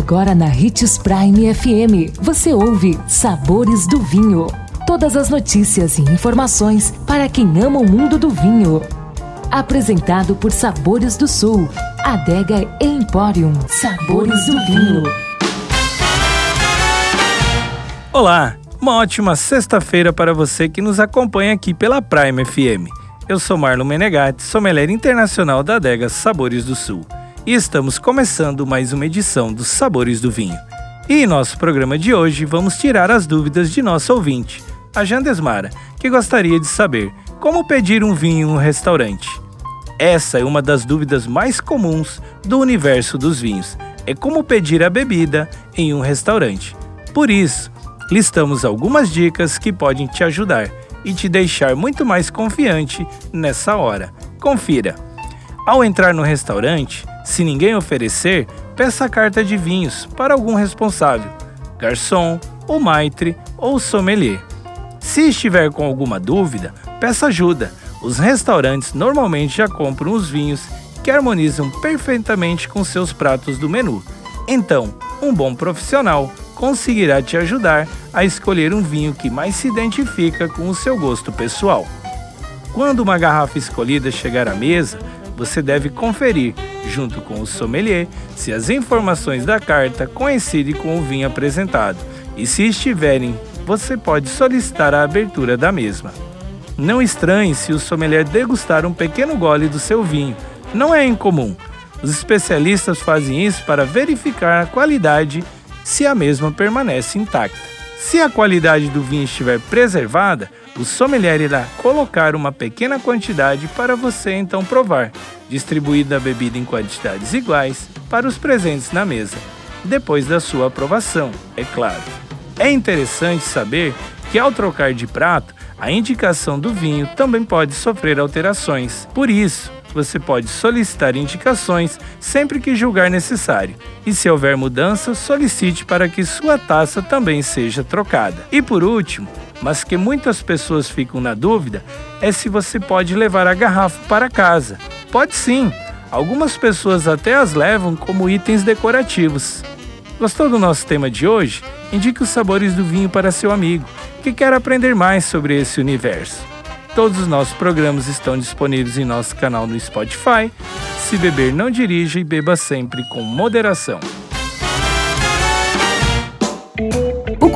Agora na Ritz Prime FM, você ouve Sabores do Vinho. Todas as notícias e informações para quem ama o mundo do vinho. Apresentado por Sabores do Sul, Adega Emporium. Sabores do Vinho. Olá, uma ótima sexta-feira para você que nos acompanha aqui pela Prime FM. Eu sou Marlon Menegatti, sommelier internacional da adega Sabores do Sul e estamos começando mais uma edição dos Sabores do Vinho. E em nosso programa de hoje vamos tirar as dúvidas de nosso ouvinte, a Jandesmara, que gostaria de saber como pedir um vinho em um restaurante. Essa é uma das dúvidas mais comuns do universo dos vinhos, é como pedir a bebida em um restaurante. Por isso, listamos algumas dicas que podem te ajudar e te deixar muito mais confiante nessa hora. Confira! Ao entrar no restaurante, se ninguém oferecer, peça a carta de vinhos para algum responsável, garçom, o maitre ou sommelier. Se estiver com alguma dúvida, peça ajuda. Os restaurantes normalmente já compram os vinhos que harmonizam perfeitamente com seus pratos do menu. Então, um bom profissional conseguirá te ajudar a escolher um vinho que mais se identifica com o seu gosto pessoal. Quando uma garrafa escolhida chegar à mesa, você deve conferir, junto com o sommelier, se as informações da carta coincidem com o vinho apresentado e, se estiverem, você pode solicitar a abertura da mesma. Não estranhe se o sommelier degustar um pequeno gole do seu vinho, não é incomum. Os especialistas fazem isso para verificar a qualidade se a mesma permanece intacta. Se a qualidade do vinho estiver preservada, o sommelier irá colocar uma pequena quantidade para você então provar, distribuindo a bebida em quantidades iguais para os presentes na mesa, depois da sua aprovação, é claro. É interessante saber que ao trocar de prato, a indicação do vinho também pode sofrer alterações. Por isso, você pode solicitar indicações sempre que julgar necessário. E se houver mudança, solicite para que sua taça também seja trocada. E por último, mas que muitas pessoas ficam na dúvida, é se você pode levar a garrafa para casa. Pode sim, algumas pessoas até as levam como itens decorativos. Gostou do nosso tema de hoje? Indique os sabores do vinho para seu amigo que quer aprender mais sobre esse universo. Todos os nossos programas estão disponíveis em nosso canal no Spotify. Se beber, não dirija e beba sempre com moderação.